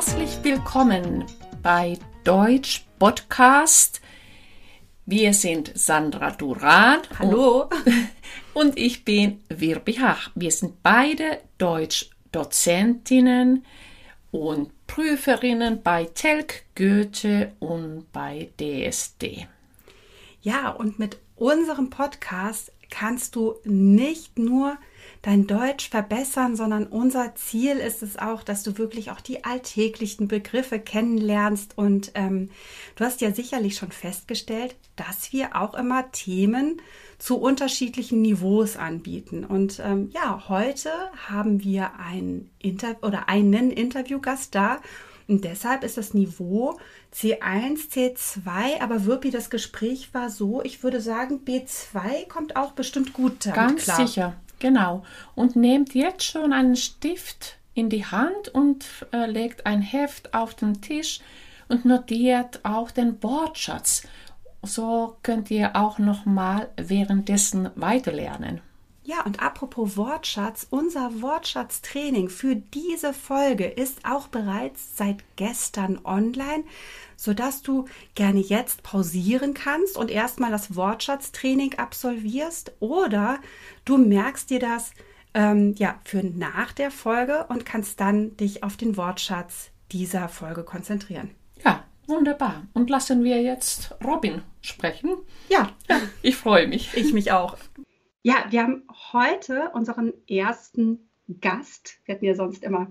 Herzlich willkommen bei Deutsch Podcast. Wir sind Sandra Duran. Hallo. Und ich bin Wirbi Hach. Wir sind beide Deutschdozentinnen und Prüferinnen bei Telk, Goethe und bei DSD. Ja, und mit unserem Podcast kannst du nicht nur dein Deutsch verbessern, sondern unser Ziel ist es auch, dass du wirklich auch die alltäglichen Begriffe kennenlernst. Und ähm, du hast ja sicherlich schon festgestellt, dass wir auch immer Themen zu unterschiedlichen Niveaus anbieten. Und ähm, ja, heute haben wir ein Inter oder einen Interviewgast da. Und deshalb ist das Niveau C1, C2, aber Wirpi, das Gespräch war so, ich würde sagen, B2 kommt auch bestimmt gut damit Ganz klar. sicher, genau. Und nehmt jetzt schon einen Stift in die Hand und äh, legt ein Heft auf den Tisch und notiert auch den Wortschatz. So könnt ihr auch noch mal währenddessen weiterlernen. Ja, und apropos Wortschatz, unser Wortschatztraining für diese Folge ist auch bereits seit gestern online, sodass du gerne jetzt pausieren kannst und erstmal das Wortschatztraining absolvierst oder du merkst dir das ähm, ja, für nach der Folge und kannst dann dich auf den Wortschatz dieser Folge konzentrieren. Ja, wunderbar. Und lassen wir jetzt Robin sprechen. Ja, Ich freue mich. ich mich auch. Ja, wir haben heute unseren ersten Gast. Wir hatten ja sonst immer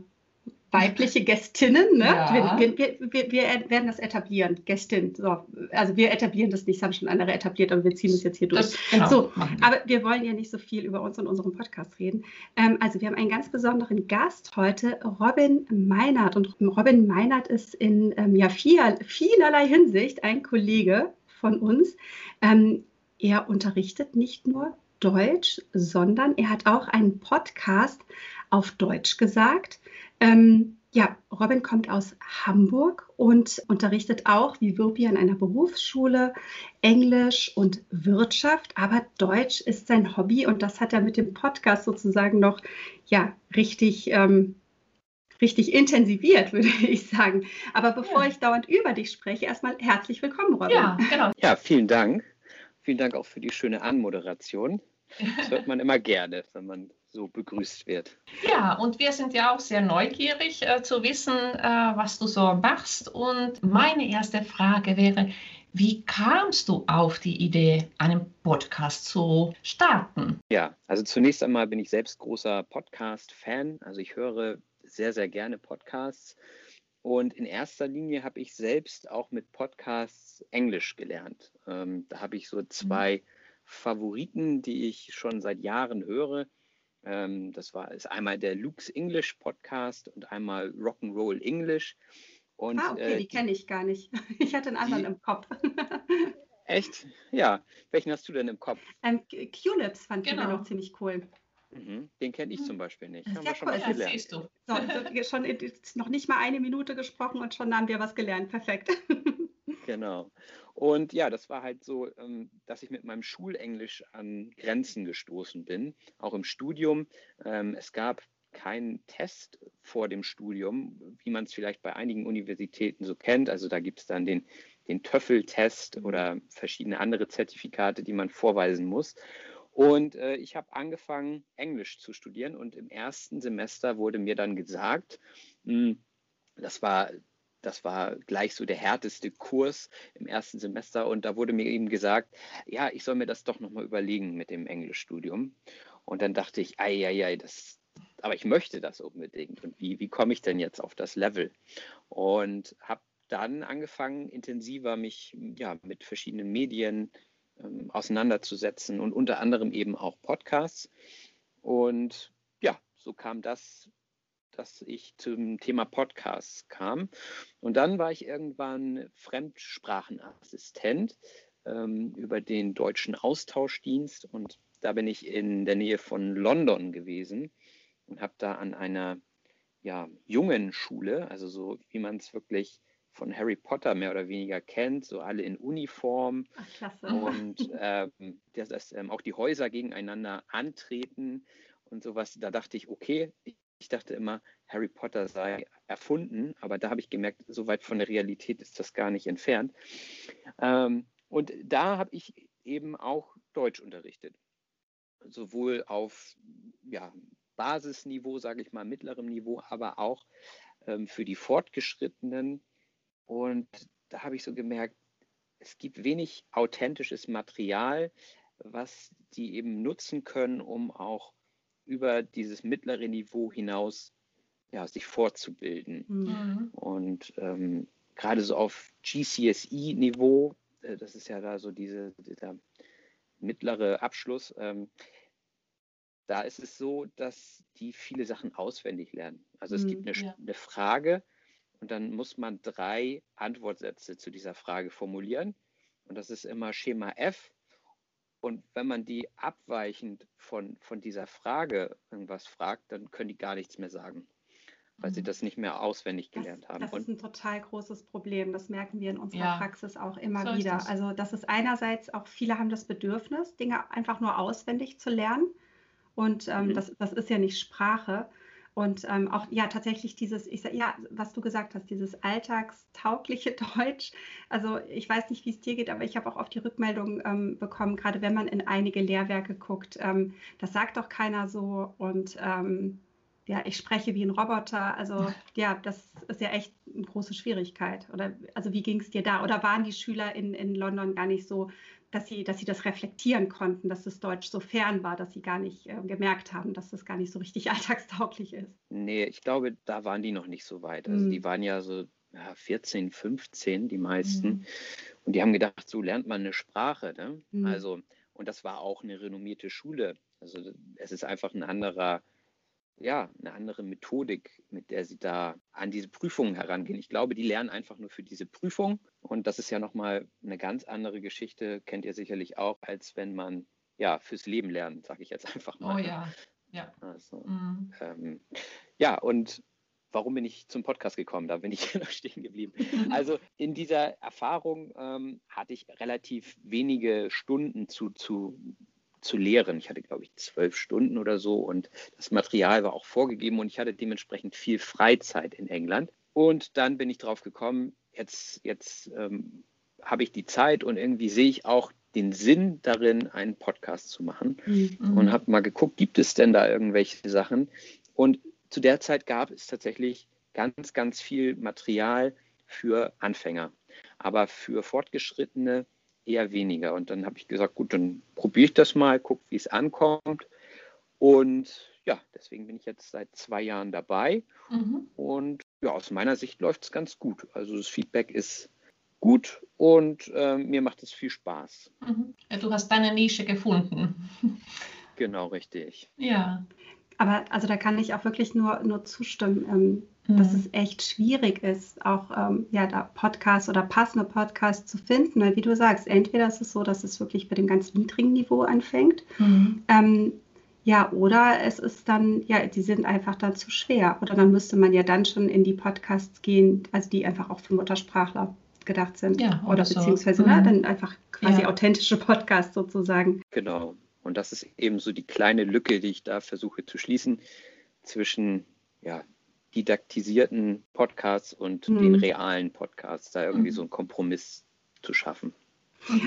weibliche Gästinnen. Ne? Ja. Wir, wir, wir, wir werden das etablieren. Gästin. So. Also wir etablieren das nicht, das haben schon andere etabliert, aber wir ziehen das jetzt hier durch. Das, genau, So, aber wir wollen ja nicht so viel über uns und unseren Podcast reden. Ähm, also wir haben einen ganz besonderen Gast heute, Robin Meinert. Und Robin Meinert ist in ähm, ja, viel, vielerlei Hinsicht ein Kollege von uns. Ähm, er unterrichtet nicht nur Deutsch, sondern er hat auch einen Podcast auf Deutsch gesagt. Ähm, ja, Robin kommt aus Hamburg und unterrichtet auch, wie Wirpi, an einer Berufsschule Englisch und Wirtschaft, aber Deutsch ist sein Hobby und das hat er mit dem Podcast sozusagen noch ja richtig ähm, richtig intensiviert, würde ich sagen. Aber bevor Ja. ich dauernd über dich spreche, erstmal herzlich willkommen, Robin. Ja, genau. Ja, vielen Dank. Vielen Dank auch für die schöne Anmoderation. Das hört man immer gerne, wenn man so begrüßt wird. Ja, und wir sind ja auch sehr neugierig äh, zu wissen, äh, was du so machst. Und meine erste Frage wäre, wie kamst du auf die Idee, einen Podcast zu starten? Ja, also zunächst einmal bin ich selbst großer Podcast-Fan. Also ich höre sehr, sehr gerne Podcasts. Und in erster Linie habe ich selbst auch mit Podcasts Englisch gelernt. Ähm, da habe ich so zwei Favoriten, die ich schon seit Jahren höre. Ähm, das war ist einmal der Luke's English Podcast und einmal Rock'n'Roll English. Und, Ah, okay, äh, die kenne ich gar nicht. Ich hatte einen anderen die- im Kopf. Echt? Ja. Welchen hast du denn im Kopf? ähm, Q-Lips fand ich Genau. immer noch ziemlich cool. Mhm. Den kenne ich zum Beispiel nicht. Haben wir schon cool. was Ja, gelernt. siehst du. So, so, schon noch nicht mal eine Minute gesprochen und schon haben wir was gelernt. Perfekt. Genau. Und ja, das war halt so, ähm, dass ich mit meinem Schulenglisch an Grenzen gestoßen bin, auch im Studium. Ähm, Es gab keinen Test vor dem Studium, wie man es vielleicht bei einigen Universitäten so kennt. Also da gibt es dann den, den TOEFL-Test oder verschiedene andere Zertifikate, die man vorweisen muss. Und äh, ich habe angefangen, Englisch zu studieren und im ersten Semester wurde mir dann gesagt, mh, das war, das war gleich so der härteste Kurs im ersten Semester und da wurde mir eben gesagt, ja, ich soll mir das doch nochmal überlegen mit dem Englischstudium. Und dann dachte ich, ei, ei, ei, das, aber ich möchte das unbedingt. Und wie, wie komme ich denn jetzt auf das Level? Und habe dann angefangen, intensiver mich ja, mit verschiedenen Medien ähm, auseinanderzusetzen und unter anderem eben auch Podcasts. Und ja, so kam das, dass ich zum Thema Podcasts kam. Und dann war ich irgendwann Fremdsprachenassistent ähm, über den deutschen Austauschdienst und da bin ich in der Nähe von London gewesen und habe da an einer ja, jungen Schule, also so wie man es wirklich von Harry Potter mehr oder weniger kennt, so alle in Uniform Ach, klasse. und ähm, dass, ähm, auch die Häuser gegeneinander antreten und sowas. Da dachte ich, okay, Ich dachte immer, Harry Potter sei erfunden, aber da habe ich gemerkt, so weit von der Realität ist das gar nicht entfernt. Ähm, und da habe ich eben auch Deutsch unterrichtet. Sowohl auf ja, Basisniveau, sage ich mal, mittlerem Niveau, aber auch ähm, für die Fortgeschrittenen. Und da habe ich so gemerkt, es gibt wenig authentisches Material, was die eben nutzen können, um auch über dieses mittlere Niveau hinaus ja, sich fortzubilden. Mhm. Und ähm, gerade so auf GCSE-Niveau, äh, das ist ja da so diese, dieser mittlere Abschluss, ähm, da ist es so, dass die viele Sachen auswendig lernen. Also es mhm, gibt eine, ja. eine, Frage und dann muss man drei Antwortsätze zu dieser Frage formulieren. Und das ist immer Schema F. Und wenn man die abweichend von, von dieser Frage irgendwas fragt, dann können die gar nichts mehr sagen weil sie mhm. das nicht mehr auswendig gelernt das, haben. Das ist ein total großes Problem. Das merken wir in unserer ja. Praxis auch immer so wieder. Also das ist einerseits auch, viele haben das Bedürfnis, Dinge einfach nur auswendig zu lernen. Und ähm, mhm. das, das ist ja nicht Sprache. Und ähm, auch ja tatsächlich dieses, ich sag, ja, was du gesagt hast, dieses alltagstaugliche Deutsch. Also ich weiß nicht, wie es dir geht, aber ich habe auch oft die Rückmeldung ähm, bekommen, gerade wenn man in einige Lehrwerke guckt, ähm, das sagt doch keiner so und ähm, ja, ich spreche wie ein Roboter. Also ja, das ist ja echt eine große Schwierigkeit. Oder also wie ging es dir da? Oder waren die Schüler in, in London gar nicht so, dass sie, dass sie das reflektieren konnten, dass das Deutsch so fern war, dass sie gar nicht äh, gemerkt haben, dass das gar nicht so richtig alltagstauglich ist? Nee, ich glaube, da waren die noch nicht so weit. Also mhm. die waren ja so ja, 14, 15, die meisten. Mhm. Und die haben gedacht, so lernt man eine Sprache. Ne? Mhm. Also, und das war auch eine renommierte Schule. Also es ist einfach ein anderer ja, eine andere Methodik, mit der sie da an diese Prüfungen herangehen. Ich glaube, die lernen einfach nur für diese Prüfung. Und das ist ja nochmal eine ganz andere Geschichte, kennt ihr sicherlich auch, als wenn man ja fürs Leben lernt, sage ich jetzt einfach mal. Oh ja, ja. Also, mhm. ähm, ja, und warum bin ich zum Podcast gekommen? Da bin ich noch stehen geblieben. Also in dieser Erfahrung ähm, hatte ich relativ wenige Stunden zu, zu zu lehren. Ich hatte, glaube ich, zwölf Stunden oder so und das Material war auch vorgegeben und ich hatte dementsprechend viel Freizeit in England. Und dann bin ich drauf gekommen, jetzt, jetzt ähm, habe ich die Zeit und irgendwie sehe ich auch den Sinn darin, einen Podcast zu machen mhm. und habe mal geguckt, gibt es denn da irgendwelche Sachen? Und zu der Zeit gab es tatsächlich ganz, ganz viel Material für Anfänger. Aber für Fortgeschrittene eher weniger. Und dann habe ich gesagt, gut, dann probiere ich das mal, gucke, wie es ankommt. Und ja, deswegen bin ich jetzt seit zwei Jahren dabei. Mhm. Und ja, aus meiner Sicht läuft es ganz gut. Also das Feedback ist gut und äh, mir macht es viel Spaß. Mhm. Du hast deine Nische gefunden. Genau, richtig. Ja. Aber also da kann ich auch wirklich nur, nur zustimmen. Ähm, dass mhm. es echt schwierig ist, auch ähm, ja, da Podcasts oder passende Podcasts zu finden. Weil wie du sagst, entweder ist es so, dass es wirklich bei dem ganz niedrigen Niveau anfängt. Mhm. Ähm, ja, oder es ist dann, ja, die sind einfach dann zu schwer. Oder dann müsste man ja dann schon in die Podcasts gehen, also die einfach auch für Muttersprachler gedacht sind. Ja, oder so. beziehungsweise ne, mhm. ne, dann einfach quasi ja. authentische Podcasts sozusagen. Genau. Und das ist eben so die kleine Lücke, die ich da versuche zu schließen zwischen ja, didaktisierten Podcasts und mhm. den realen Podcasts, da irgendwie mhm. so einen Kompromiss zu schaffen.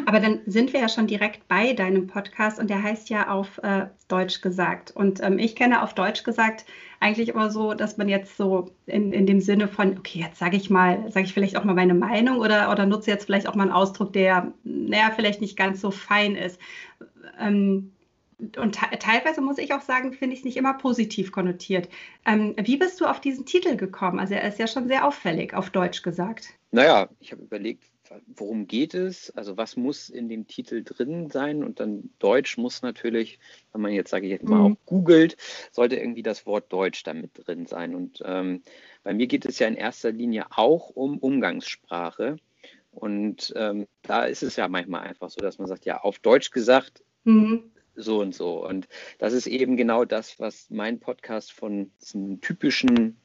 Aber dann sind wir ja schon direkt bei deinem Podcast und der heißt ja auf äh, Deutsch gesagt. Und ähm, ich kenne auf Deutsch gesagt eigentlich immer so, dass man jetzt so in, in dem Sinne von, okay, jetzt sage ich mal, sage ich vielleicht auch mal meine Meinung oder, oder nutze jetzt vielleicht auch mal einen Ausdruck, der, naja, vielleicht nicht ganz so fein ist. Ähm, und te teilweise muss ich auch sagen, finde ich es nicht immer positiv konnotiert. Ähm, wie bist du auf diesen Titel gekommen? Also er ist ja schon sehr auffällig, auf Deutsch gesagt. Naja, ich habe überlegt, worum geht es? Also was muss in dem Titel drin sein? Und dann Deutsch muss natürlich, wenn man jetzt, sage ich jetzt mal, mhm. auch googelt, sollte irgendwie das Wort Deutsch damit drin sein. Und ähm, bei mir geht es ja in erster Linie auch um Umgangssprache. Und ähm, da ist es ja manchmal einfach so, dass man sagt, ja, auf Deutsch gesagt, mhm so und so. Und das ist eben genau das, was mein Podcast von diesem typischen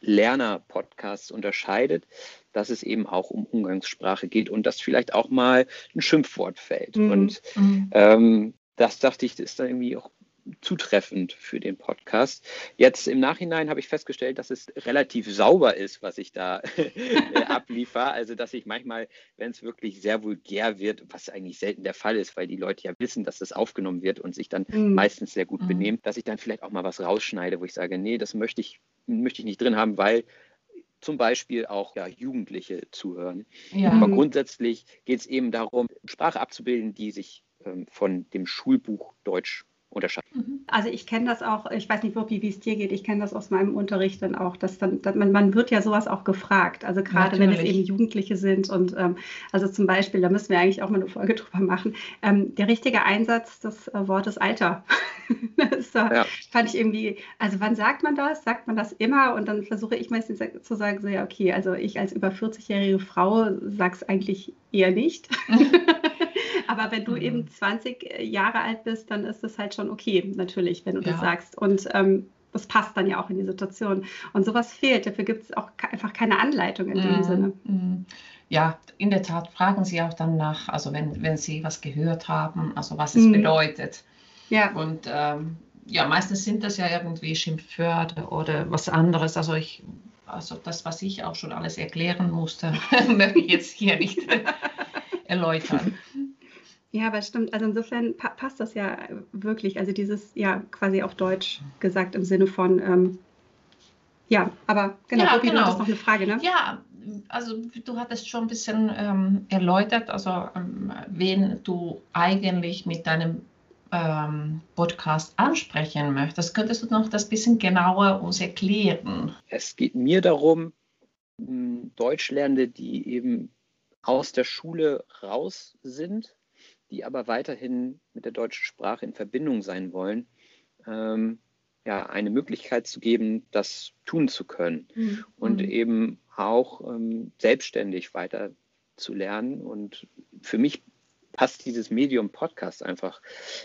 Lerner-Podcast unterscheidet, dass es eben auch um Umgangssprache geht und dass vielleicht auch mal ein Schimpfwort fällt. Mhm. Und mhm. ähm, das dachte ich, ist dann irgendwie auch zutreffend für den Podcast. Jetzt im Nachhinein habe ich festgestellt, dass es relativ sauber ist, was ich da äh, abliefer. Also, dass ich manchmal, wenn es wirklich sehr vulgär wird, was eigentlich selten der Fall ist, weil die Leute ja wissen, dass das aufgenommen wird und sich dann mhm. meistens sehr gut mhm. benehmen, dass ich dann vielleicht auch mal was rausschneide, wo ich sage, nee, das möchte ich, möchte ich nicht drin haben, weil zum Beispiel auch ja, Jugendliche zuhören. Ja. Aber grundsätzlich geht es eben darum, Sprache abzubilden, die sich ähm, von dem Schulbuch Deutsch unterscheiden. Mhm. Also ich kenne das auch, ich weiß nicht, wie es dir geht, ich kenne das aus meinem Unterricht dann auch, dass dann, dass man, man wird ja sowas auch gefragt. Also gerade wenn es eben Jugendliche sind und ähm, also zum Beispiel, da müssen wir eigentlich auch mal eine Folge drüber machen, ähm, der richtige Einsatz des äh, Wortes Alter. das äh, ja. fand ich irgendwie, also wann sagt man das? Sagt man das immer? Und dann versuche ich meistens zu sagen, so ja, okay, also ich als über 40-jährige Frau sage es eigentlich eher nicht. Aber wenn du mhm. eben 20 äh, Jahre alt bist, dann ist das halt schon okay, natürlich, wenn du ja. das sagst. Und ähm, das passt dann ja auch in die Situation. Und sowas fehlt. Dafür gibt es auch einfach keine Anleitung in dem mhm. Sinne. Ja, in der Tat fragen sie auch dann nach, also wenn, wenn sie was gehört haben, also was es mhm. bedeutet. Ja. Und ähm, ja, meistens sind das ja irgendwie Schimpfwörter oder was anderes. Also ich, also das, was ich auch schon alles erklären musste, möchte ich jetzt hier nicht erläutern. Ja, aber stimmt. Also insofern pa passt das ja wirklich. Also dieses, ja, quasi auf Deutsch gesagt im Sinne von, ähm, ja, aber genau, ja, Rupi, genau. du hattest noch eine Frage, ne? Ja, also du hattest schon ein bisschen ähm, erläutert, also ähm, wen du eigentlich mit deinem ähm, Podcast ansprechen möchtest. Könntest du noch das bisschen genauer uns erklären? Es geht mir darum, Deutschlernende, die eben aus der Schule raus sind, die aber weiterhin mit der deutschen Sprache in Verbindung sein wollen, ähm, ja, eine Möglichkeit zu geben, das tun zu können mhm. und mhm. eben auch ähm, selbstständig weiter zu lernen. Und für mich passt dieses Medium Podcast einfach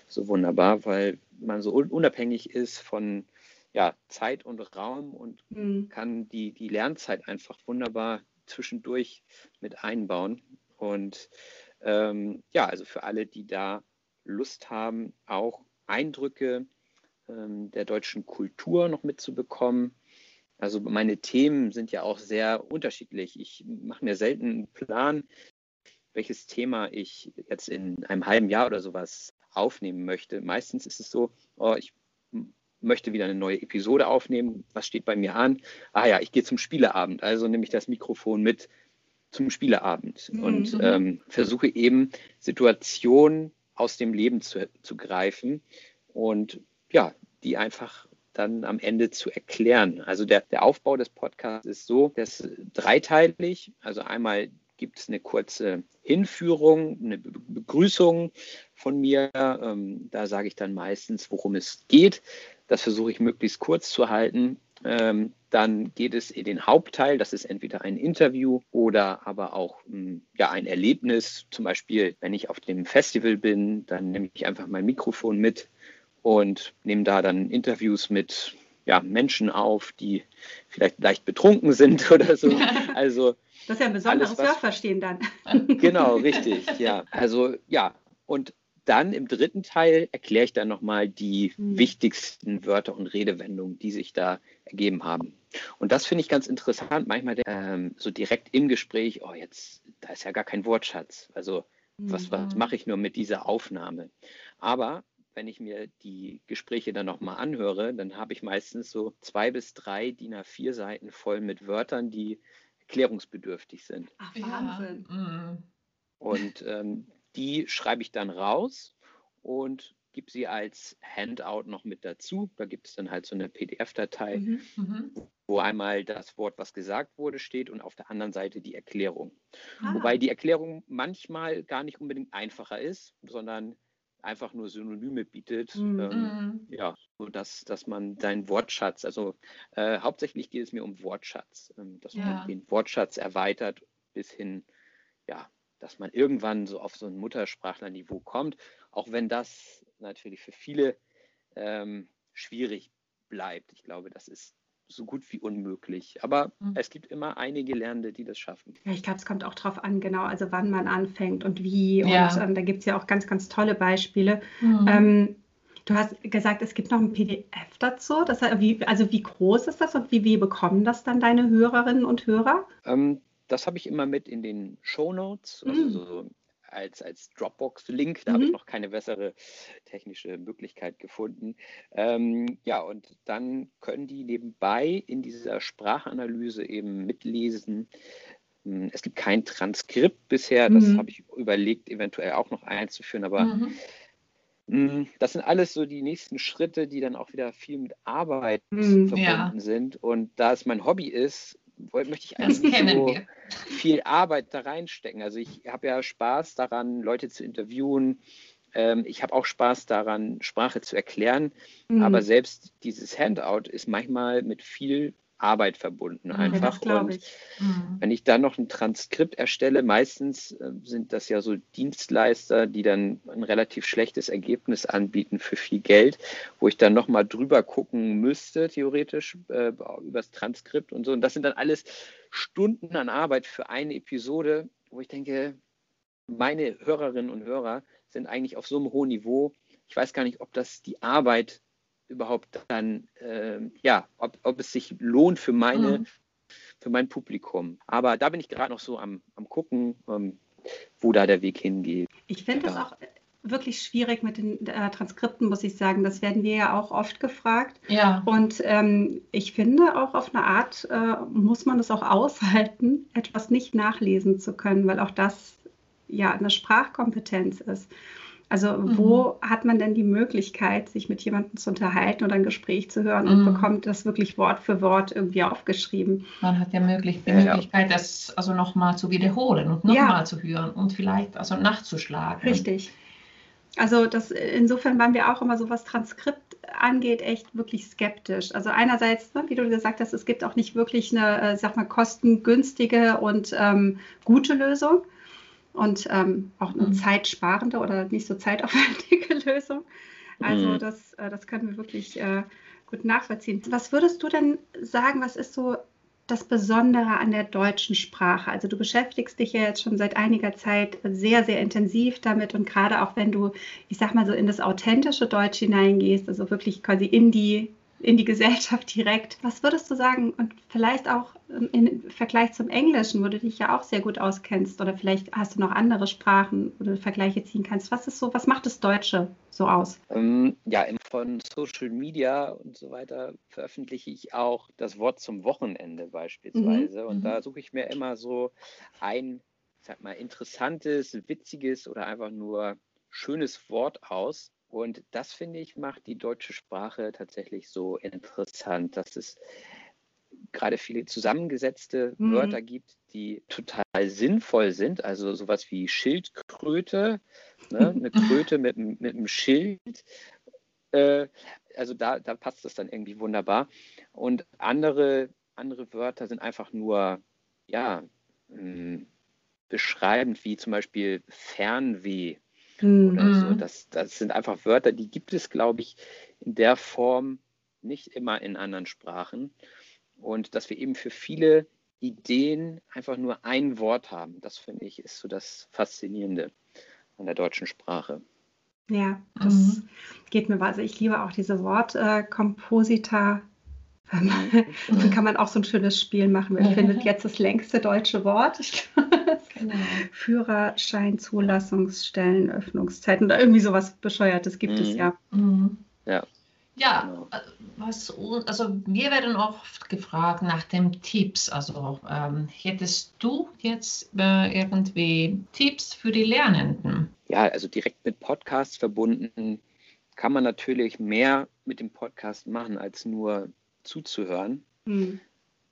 so wunderbar, weil man so unabhängig ist von ja, Zeit und Raum und mhm. kann die, die Lernzeit einfach wunderbar zwischendurch mit einbauen. Und ähm, ja, also für alle, die da Lust haben, auch Eindrücke ähm, der deutschen Kultur noch mitzubekommen. Also meine Themen sind ja auch sehr unterschiedlich. Ich mache mir selten einen Plan, welches Thema ich jetzt in einem halben Jahr oder sowas aufnehmen möchte. Meistens ist es so, oh, ich möchte wieder eine neue Episode aufnehmen. Was steht bei mir an? Ah ja, ich gehe zum Spieleabend. Also nehme ich das Mikrofon mit zum Spieleabend mhm. und ähm, versuche eben Situationen aus dem Leben zu, zu greifen und ja, die einfach dann am Ende zu erklären. Also der, der Aufbau des Podcasts ist so, dass dreiteilig, also einmal gibt es eine kurze Hinführung, eine Begrüßung von mir. Ähm, da sage ich dann meistens, worum es geht. Das versuche ich möglichst kurz zu halten. Ähm, dann geht es in den Hauptteil, das ist entweder ein Interview oder aber auch hm, ja, ein Erlebnis. Zum Beispiel, wenn ich auf dem Festival bin, dann nehme ich einfach mein Mikrofon mit und nehme da dann Interviews mit ja, Menschen auf, die vielleicht leicht betrunken sind oder so. Also das ist ja ein besonderes Surferstehen dann. Genau, richtig, ja. Also ja, und dann im dritten Teil erkläre ich dann nochmal die mhm. wichtigsten Wörter und Redewendungen, die sich da ergeben haben. Und das finde ich ganz interessant. Manchmal ähm, so direkt im Gespräch, oh, jetzt, da ist ja gar kein Wortschatz. Also, mhm. was, was mache ich nur mit dieser Aufnahme? Aber wenn ich mir die Gespräche dann nochmal anhöre, dann habe ich meistens so zwei bis drei DIN A4 Seiten voll mit Wörtern, die erklärungsbedürftig sind. Ach, Wahnsinn. Ja. Mhm. Und ähm, die schreibe ich dann raus und gebe sie als Handout noch mit dazu. Da gibt es dann halt so eine PDF-Datei, mhm, mhm, wo einmal das Wort, was gesagt wurde, steht und auf der anderen Seite die Erklärung. Ah. Wobei die Erklärung manchmal gar nicht unbedingt einfacher ist, sondern einfach nur Synonyme bietet. Mhm. Ähm, mhm. ja, so dass, dass man seinen Wortschatz, also äh, hauptsächlich geht es mir um Wortschatz, ähm, dass ja. man den Wortschatz erweitert bis hin, ja, dass man irgendwann so auf so ein Muttersprachlerniveau kommt, auch wenn das natürlich für viele ähm, schwierig bleibt. Ich glaube, das ist so gut wie unmöglich. Aber mhm. es gibt immer einige Lernende, die das schaffen. Ja, ich glaube, es kommt auch darauf an, genau, also wann man anfängt und wie. Ja. Und ähm, da gibt es ja auch ganz, ganz tolle Beispiele. Mhm. Ähm, Du hast gesagt, es gibt noch ein PDF dazu. Das, wie, also wie groß ist das und wie, wie bekommen das dann deine Hörerinnen und Hörer? Ähm, das habe ich immer mit in den Show Notes, also mm. so als, als Dropbox-Link. Da mhm. habe ich noch keine bessere technische Möglichkeit gefunden. Ähm, ja, und dann können die nebenbei in dieser Sprachanalyse eben mitlesen. Hm, es gibt kein Transkript bisher, das mhm. habe ich überlegt, eventuell auch noch einzuführen, aber mhm. Hm, das sind alles so die nächsten Schritte, die dann auch wieder viel mit Arbeit mhm, verbunden ja. sind. Und da es mein Hobby ist, möchte ich eigentlich so viel Arbeit da reinstecken. Also ich habe ja Spaß daran, Leute zu interviewen. Ähm, ich habe auch Spaß daran, Sprache zu erklären. Mhm. Aber selbst dieses Handout ist manchmal mit viel Arbeit verbunden einfach. Ja, und mhm. wenn ich dann noch ein Transkript erstelle, meistens äh, sind das ja so Dienstleister, die dann ein relativ schlechtes Ergebnis anbieten für viel Geld, wo ich dann nochmal drüber gucken müsste, theoretisch, äh, über das Transkript und so. Und das sind dann alles Stunden an Arbeit für eine Episode, wo ich denke, meine Hörerinnen und Hörer sind eigentlich auf so einem hohen Niveau. Ich weiß gar nicht, ob das die Arbeit überhaupt dann, äh, ja, ob, ob es sich lohnt für meine, mhm. für mein Publikum. Aber da bin ich gerade noch so am, am gucken, ähm, wo da der Weg hingeht. Ich finde ja. das auch wirklich schwierig mit den äh, Transkripten, muss ich sagen. Das werden wir ja auch oft gefragt. Ja. Und ähm, ich finde auch auf eine Art äh, muss man es auch aushalten, etwas nicht nachlesen zu können, weil auch das ja eine Sprachkompetenz ist. Also mhm. wo hat man denn die Möglichkeit, sich mit jemandem zu unterhalten oder ein Gespräch zu hören und mhm. bekommt das wirklich Wort für Wort irgendwie aufgeschrieben? Man hat ja möglich, die Möglichkeit, das also nochmal zu wiederholen und nochmal ja. zu hören und vielleicht also nachzuschlagen. Richtig. Also das, insofern waren wir auch immer so, was Transkript angeht, echt wirklich skeptisch. Also einerseits, ne, wie du gesagt hast, es gibt auch nicht wirklich eine, äh, sag mal, kostengünstige und ähm, gute Lösung und ähm, auch eine mhm. zeitsparende oder nicht so zeitaufwendige Lösung. Also mhm. das, äh, das können wir wirklich äh, gut nachvollziehen. Was würdest du denn sagen, was ist so das Besondere an der deutschen Sprache? Also du beschäftigst dich ja jetzt schon seit einiger Zeit sehr, sehr intensiv damit und gerade auch wenn du, ich sag mal so, in das authentische Deutsch hineingehst, also wirklich quasi in die in die Gesellschaft direkt. Was würdest du sagen und vielleicht auch im Vergleich zum Englischen, wo du dich ja auch sehr gut auskennst oder vielleicht hast du noch andere Sprachen, wo du Vergleiche ziehen kannst. Was ist so, was macht das Deutsche so aus? Ähm, ja, von Social Media und so weiter veröffentliche ich auch das Wort zum Wochenende beispielsweise mhm. und da mhm. suche ich mir immer so ein, sag mal, interessantes, witziges oder einfach nur schönes Wort aus und das, finde ich, macht die deutsche Sprache tatsächlich so interessant, dass es gerade viele zusammengesetzte mhm. Wörter gibt, die total sinnvoll sind. Also sowas wie Schildkröte, ne? eine Kröte mit, mit einem Schild. Äh, also da, da passt das dann irgendwie wunderbar. Und andere, andere Wörter sind einfach nur, ja, mh, hm, beschreibend, wie zum Beispiel Fernweh mhm. oder so. Das, das sind einfach Wörter, die gibt es, glaube ich, in der Form nicht immer in anderen Sprachen. Und dass wir eben für viele Ideen einfach nur ein Wort haben, das finde ich ist so das Faszinierende an der deutschen Sprache. Ja, das mhm. geht mir also ich liebe auch diese Wortkomposita. Äh, Dann kann man auch so ein schönes Spiel machen. Wer findet jetzt das längste deutsche Wort? Genau. Führerschein, Zulassungsstellen, Öffnungszeiten oder irgendwie sowas Bescheuertes gibt mhm. es ja. Mhm. Ja. Ja, was, also wir werden oft gefragt nach den Tipps. Also ähm, hättest du jetzt äh, irgendwie Tipps für die Lernenden? Ja, also direkt mit Podcasts verbunden kann man natürlich mehr mit dem Podcast machen, als nur zuzuhören. Mhm.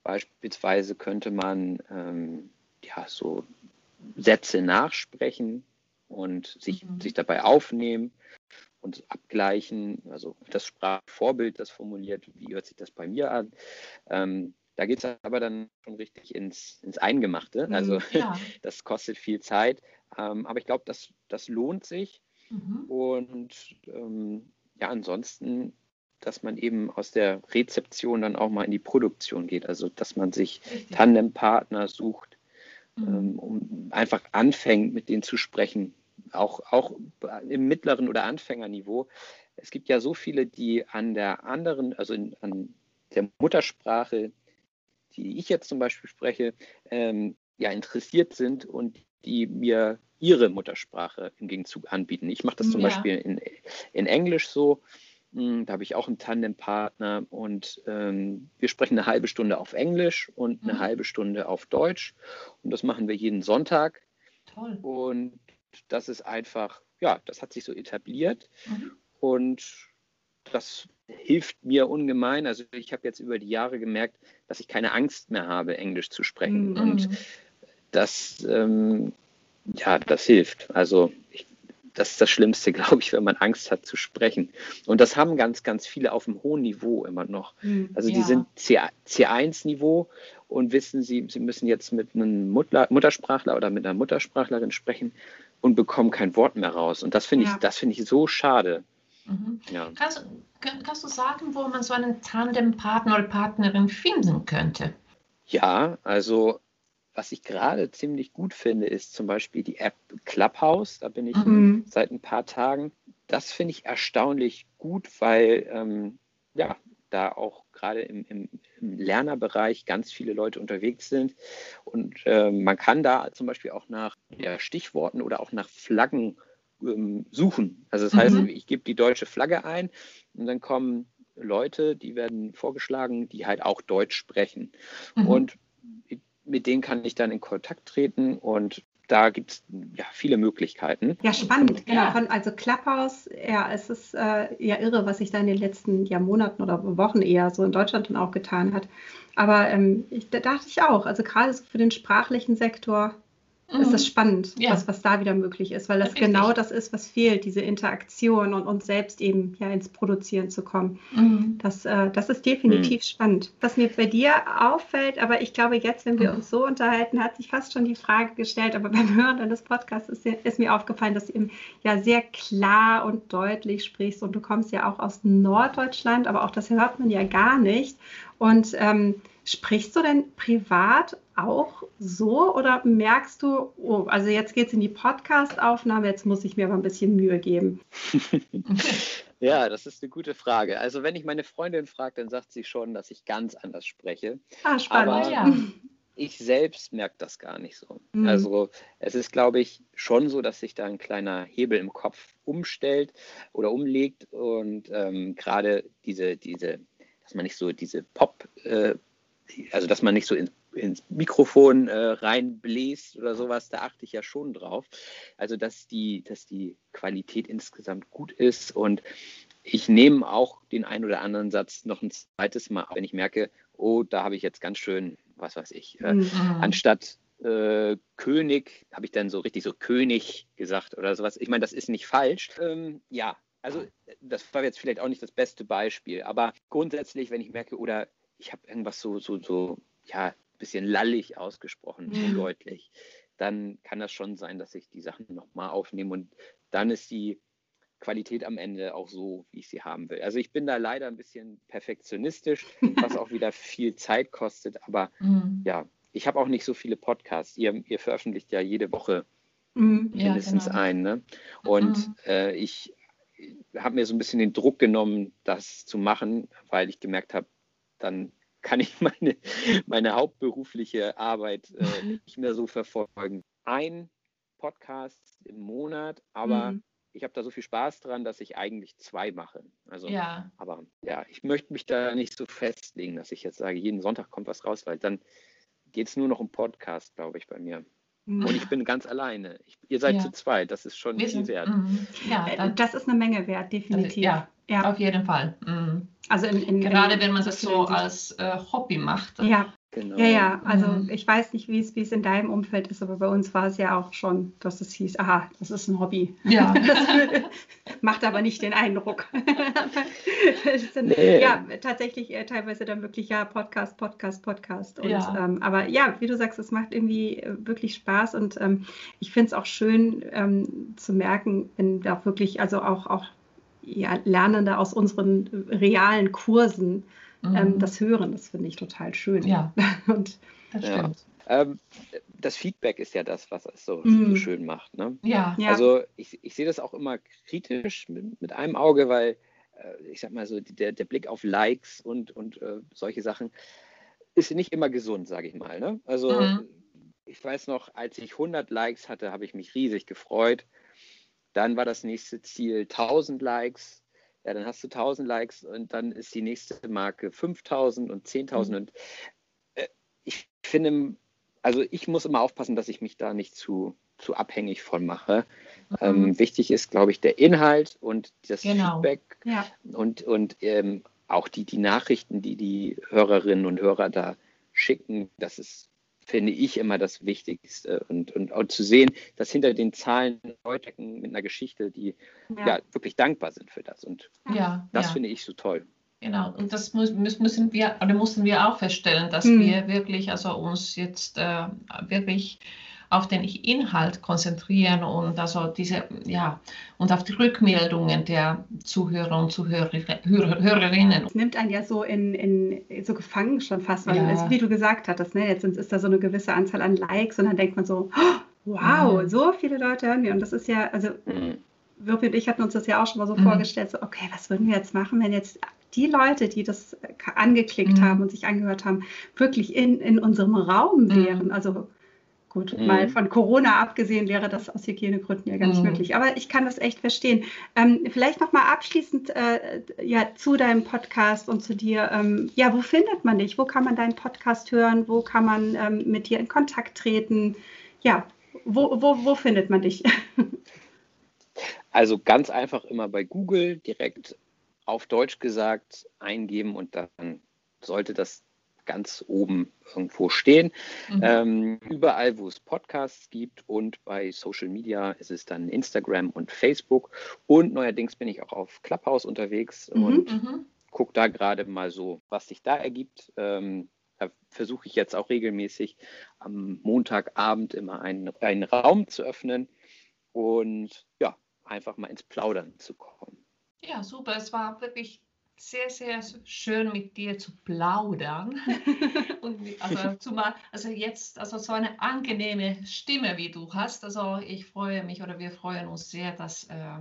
Beispielsweise könnte man ähm, ja so Sätze nachsprechen und sich, mhm. sich dabei aufnehmen und abgleichen. Also das Sprachvorbild, das formuliert, wie hört sich das bei mir an. Ähm, da geht es aber dann schon richtig ins, ins Eingemachte. Mhm, also ja. das kostet viel Zeit. Ähm, aber ich glaube, das, das lohnt sich. Mhm. Und ähm, ja, ansonsten, dass man eben aus der Rezeption dann auch mal in die Produktion geht. Also dass man sich Tandempartner sucht, Mhm. Ähm, um einfach anfängt, mit denen zu sprechen, auch, auch im mittleren oder Anfängerniveau, es gibt ja so viele, die an der anderen, also in, an der Muttersprache, die ich jetzt zum Beispiel spreche, ähm, ja interessiert sind und die mir ihre Muttersprache im Gegenzug anbieten. Ich mache das zum ja. Beispiel in, in Englisch so. Da habe ich auch einen Tandempartner und ähm, wir sprechen eine halbe Stunde auf Englisch und eine mhm. halbe Stunde auf Deutsch. Und das machen wir jeden Sonntag. Toll. Und das ist einfach, ja, das hat sich so etabliert. Mhm. Und das hilft mir ungemein. Also ich habe jetzt über die Jahre gemerkt, dass ich keine Angst mehr habe, Englisch zu sprechen. Mhm. Und das, ähm, ja, das hilft. Also ich, das ist das Schlimmste, glaube ich, wenn man Angst hat zu sprechen. Und das haben ganz, ganz viele auf einem hohen Niveau immer noch. Mhm, also die ja. sind C1-Niveau und wissen, sie, sie müssen jetzt mit einem Muttersprachler oder mit einer Muttersprachlerin sprechen und bekommen kein Wort mehr raus. Und das finde ja. ich, das finde ich so schade. Mhm. Ja. Kannst, kannst, du sagen, wo man so einen Tandempartner oder Partnerin finden könnte? Ja, also was ich gerade ziemlich gut finde, ist zum Beispiel die App Clubhouse. Da bin ich mhm. seit ein paar Tagen. Das finde ich erstaunlich gut, weil ähm, ja, da auch gerade im, im, im, Lernerbereich ganz viele Leute unterwegs sind. Und äh, man kann da zum Beispiel auch nach ja, Stichworten oder auch nach Flaggen ähm, suchen. Also das heißt, mhm. ich gebe die deutsche Flagge ein und dann kommen Leute, die werden vorgeschlagen, die halt auch Deutsch sprechen. Mhm. Und mit denen kann ich dann in Kontakt treten und da gibt es ja viele Möglichkeiten. Ja, spannend, genau. Ja. Von, also Clubhouse, ja, es ist äh, ja irre, was sich da in den letzten ja, Monaten oder Wochen eher so in Deutschland dann auch getan hat. Aber ähm, ich, da dachte ich auch, also gerade so für den sprachlichen Sektor mhm. ist das spannend, ja. was, was da wieder möglich ist, weil das Richtig. genau das ist, was fehlt, diese Interaktion und uns selbst eben ja ins Produzieren zu kommen. Mhm. Das, äh, das ist definitiv mhm. spannend. Was mir bei dir auffällt, aber ich glaube, jetzt, wenn wir mhm. uns so unterhalten, hat sich fast schon die Frage gestellt, aber beim Hören deines Podcasts ist, ist mir aufgefallen, dass du eben ja sehr klar und deutlich sprichst und du kommst ja auch aus Norddeutschland, aber auch das hört man ja gar nicht. Und ähm, Sprichst du denn privat auch so oder merkst du, oh, also jetzt geht es in die Podcast-Aufnahme, jetzt muss ich mir aber ein bisschen Mühe geben? ja, das ist eine gute Frage. Also wenn ich meine Freundin frage, dann sagt sie schon, dass ich ganz anders spreche. Ah, spannend. Aber ja. ich selbst merke das gar nicht so. Mhm. Also es ist, glaube ich, schon so, dass sich da ein kleiner Hebel im Kopf umstellt oder umlegt und ähm, gerade diese, diese, dass man nicht so diese Pop- äh, also dass man nicht so in, ins Mikrofon äh, reinbläst oder sowas, da achte ich ja schon drauf. Also dass die, dass die Qualität insgesamt gut ist und ich nehme auch den einen oder anderen Satz noch ein zweites Mal, wenn ich merke, oh, da habe ich jetzt ganz schön, was weiß ich, äh, mhm. anstatt äh, König, habe ich dann so richtig so König gesagt oder sowas. Ich meine, das ist nicht falsch. Ähm, ja, also das war jetzt vielleicht auch nicht das beste Beispiel, aber grundsätzlich, wenn ich merke, oder ich habe irgendwas so, so, so, ja, ein bisschen lallig ausgesprochen, mhm. deutlich, dann kann das schon sein, dass ich die Sachen nochmal aufnehme und dann ist die Qualität am Ende auch so, wie ich sie haben will. Also ich bin da leider ein bisschen perfektionistisch, was auch wieder viel Zeit kostet, aber mhm. ja, ich habe auch nicht so viele Podcasts. Ihr, ihr veröffentlicht ja jede Woche mhm. mindestens ja, genau. einen. Ne? Und mhm. äh, ich habe mir so ein bisschen den Druck genommen, das zu machen, weil ich gemerkt habe, dann kann ich meine, meine hauptberufliche Arbeit äh, nicht mehr so verfolgen. Ein Podcast im Monat, aber mhm. ich habe da so viel Spaß dran, dass ich eigentlich zwei mache. Also, ja. aber ja, ich möchte mich da nicht so festlegen, dass ich jetzt sage, jeden Sonntag kommt was raus, weil dann geht es nur noch um Podcast, glaube ich, bei mir. Mhm. Und ich bin ganz alleine. Ich, ihr seid ja. zu zweit, das ist schon Wir viel wert. Mhm. Ja, äh, das ist eine Menge wert, definitiv. Also, ja, ja, auf jeden Fall. Mhm. Also in, in, Gerade in, wenn man das so als äh, Hobby macht. Ja, Genau. Ja, ja, also mhm. ich weiß nicht, wie es, wie es in deinem Umfeld ist, aber bei uns war es ja auch schon, dass es hieß, aha, das ist ein Hobby. Ja. Das macht aber nicht den Eindruck. sind, nee. Ja, tatsächlich äh, teilweise dann wirklich ja Podcast, Podcast, Podcast. Und, ja. Ähm, aber ja, wie du sagst, es macht irgendwie äh, wirklich Spaß und ähm, ich finde es auch schön ähm, zu merken, wenn da wirklich, also auch, auch ja, Lernende aus unseren realen Kursen ähm, mhm. ähm, das Hören. Das finde ich total schön. Ja, und das stimmt. Ja. Ähm, das Feedback ist ja das, was es so, mhm. so schön macht. Ne? Ja. Also ich, ich sehe das auch immer kritisch mit, mit, einem Auge, weil äh, ich sag mal so, der, der Blick auf Likes und, und äh, solche Sachen ist nicht immer gesund, sage ich mal. Ne? Also mhm. ich weiß noch, als ich 100 Likes hatte, habe ich mich riesig gefreut. Dann war das nächste Ziel 1000 Likes. Ja, dann hast du 1000 Likes und dann ist die nächste Marke 5000 und 10.000. Mhm. Und äh, ich finde, also ich muss immer aufpassen, dass ich mich da nicht zu, zu abhängig von mache. Mhm. Ähm, wichtig ist, glaube ich, der Inhalt und das genau. Feedback ja. und, und ähm, auch die, die Nachrichten, die die Hörerinnen und Hörer da schicken. Das ist, finde ich, immer das Wichtigste. Und, und auch zu sehen, dass hinter den Zahlen Leute mit einer Geschichte, die ja. ja wirklich dankbar sind für das. Und ja, das finde ich so toll. Genau, und das müssen wir, oder mussten wir auch feststellen, dass mhm. wir wirklich, also uns jetzt äh, wirklich auf den Inhalt konzentrieren und also diese, ja, und auf die Rückmeldungen der Zuhörer und Zuhörer, Hörerinnen. Es nimmt einen ja so in, in so gefangen schon fast, weil ja. es, wie du gesagt hattest, ne, jetzt ist da so eine gewisse Anzahl an Likes und dann denkt man so, oh, wow, mhm. so viele Leute hören wir. Und das ist ja, also mhm. Wirpi und ich hatten uns das ja auch schon mal so mhm. vorgestellt, so, okay, was würden wir jetzt machen, wenn jetzt die Leute, die das angeklickt mhm. haben und sich angehört haben, wirklich in, in unserem Raum mhm. wären. Also Gut, mhm. mal von Corona abgesehen wäre das aus Hygienegründen ja gar nicht mhm. möglich. Aber ich kann das echt verstehen. Ähm, vielleicht noch mal abschließend äh, ja, zu deinem Podcast und zu dir. Ähm, ja, wo findet man dich? Wo kann man deinen Podcast hören? Wo kann man ähm, mit dir in Kontakt treten? Ja, wo, wo, wo findet man dich? also ganz einfach immer bei Google direkt auf Deutsch gesagt eingeben und dann sollte das ganz oben irgendwo stehen. Mhm. Ähm, überall, wo es Podcasts gibt und bei Social Media ist es dann Instagram und Facebook. Und neuerdings bin ich auch auf Clubhouse unterwegs mhm. und mhm. gucke da gerade mal so, was sich da ergibt. Ähm, da versuche ich jetzt auch regelmäßig am Montagabend immer einen, einen Raum zu öffnen und ja, einfach mal ins Plaudern zu kommen. Ja, super. Es war wirklich sehr, sehr schön mit dir zu plaudern. und also zumal, also jetzt, also so eine angenehme Stimme, wie du hast. Also ich freue mich oder wir freuen uns sehr, dass, äh,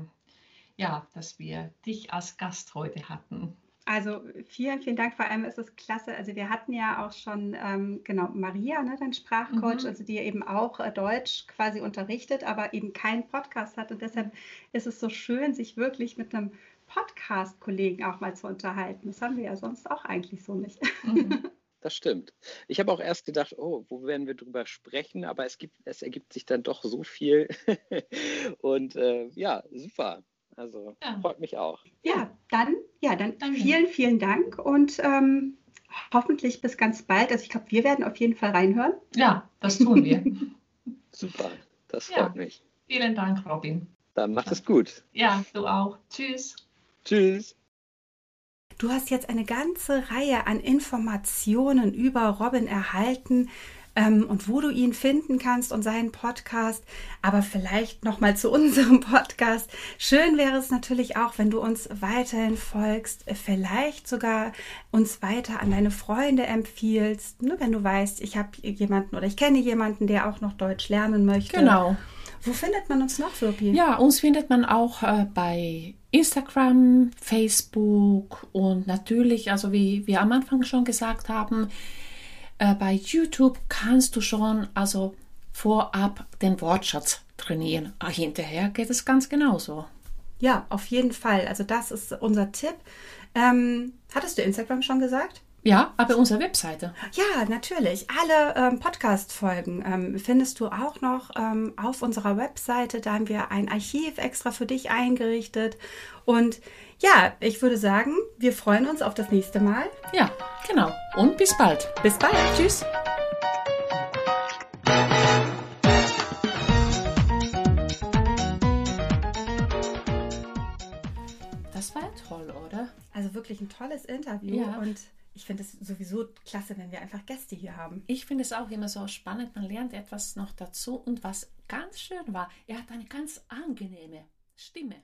ja, dass wir dich als Gast heute hatten. Also vielen, vielen Dank. Vor allem ist es klasse. Also wir hatten ja auch schon, ähm, genau, Maria, ne, dein Sprachcoach, mhm. also die eben auch äh, Deutsch quasi unterrichtet, aber eben keinen Podcast hat. Und deshalb ist es so schön, sich wirklich mit einem Podcast-Kollegen auch mal zu unterhalten. Das haben wir ja sonst auch eigentlich so nicht. Mhm. Das stimmt. Ich habe auch erst gedacht, oh, wo werden wir drüber sprechen? Aber es, gibt, es ergibt sich dann doch so viel. Und äh, ja, super. Also ja. freut mich auch. Ja, dann, ja, dann Danke. vielen, vielen Dank und ähm, hoffentlich bis ganz bald. Also ich glaube, wir werden auf jeden Fall reinhören. Ja, das tun wir. super, das freut ja. mich. Vielen Dank, Robin. Dann macht es gut. Ja, du auch. Tschüss. Tschüss. Du hast jetzt eine ganze Reihe an Informationen über Robin erhalten ähm, und wo du ihn finden kannst und seinen Podcast. Aber vielleicht noch mal zu unserem Podcast. Schön wäre es natürlich auch, wenn du uns weiterhin folgst, vielleicht sogar uns weiter an deine Freunde empfiehlst. Ne, wenn du weißt, ich habe jemanden oder ich kenne jemanden, der auch noch Deutsch lernen möchte. Genau. Wo findet man uns noch, Sophie? Ja, uns findet man auch äh, bei Instagram, Facebook und natürlich, also wie wir am Anfang schon gesagt haben, äh, bei YouTube kannst du schon also vorab den Wortschatz trainieren. Aber hinterher geht es ganz genauso. Ja, auf jeden Fall. Also das ist unser Tipp. Ähm, hattest du Instagram schon gesagt? Ja, aber unsere Webseite. Ja, natürlich. Alle ähm, Podcast-Folgen ähm, findest du auch noch ähm, auf unserer Webseite. Da haben wir ein Archiv extra für dich eingerichtet. Und ja, ich würde sagen, wir freuen uns auf das nächste Mal. Ja, genau. Und bis bald. Bis bald. Tschüss. Das war ja toll, oder? Also wirklich ein tolles Interview ja. und ich finde es sowieso klasse, wenn wir einfach Gäste hier haben. Ich finde es auch immer so spannend. Man lernt etwas noch dazu. Und was ganz schön war, er hat eine ganz angenehme Stimme.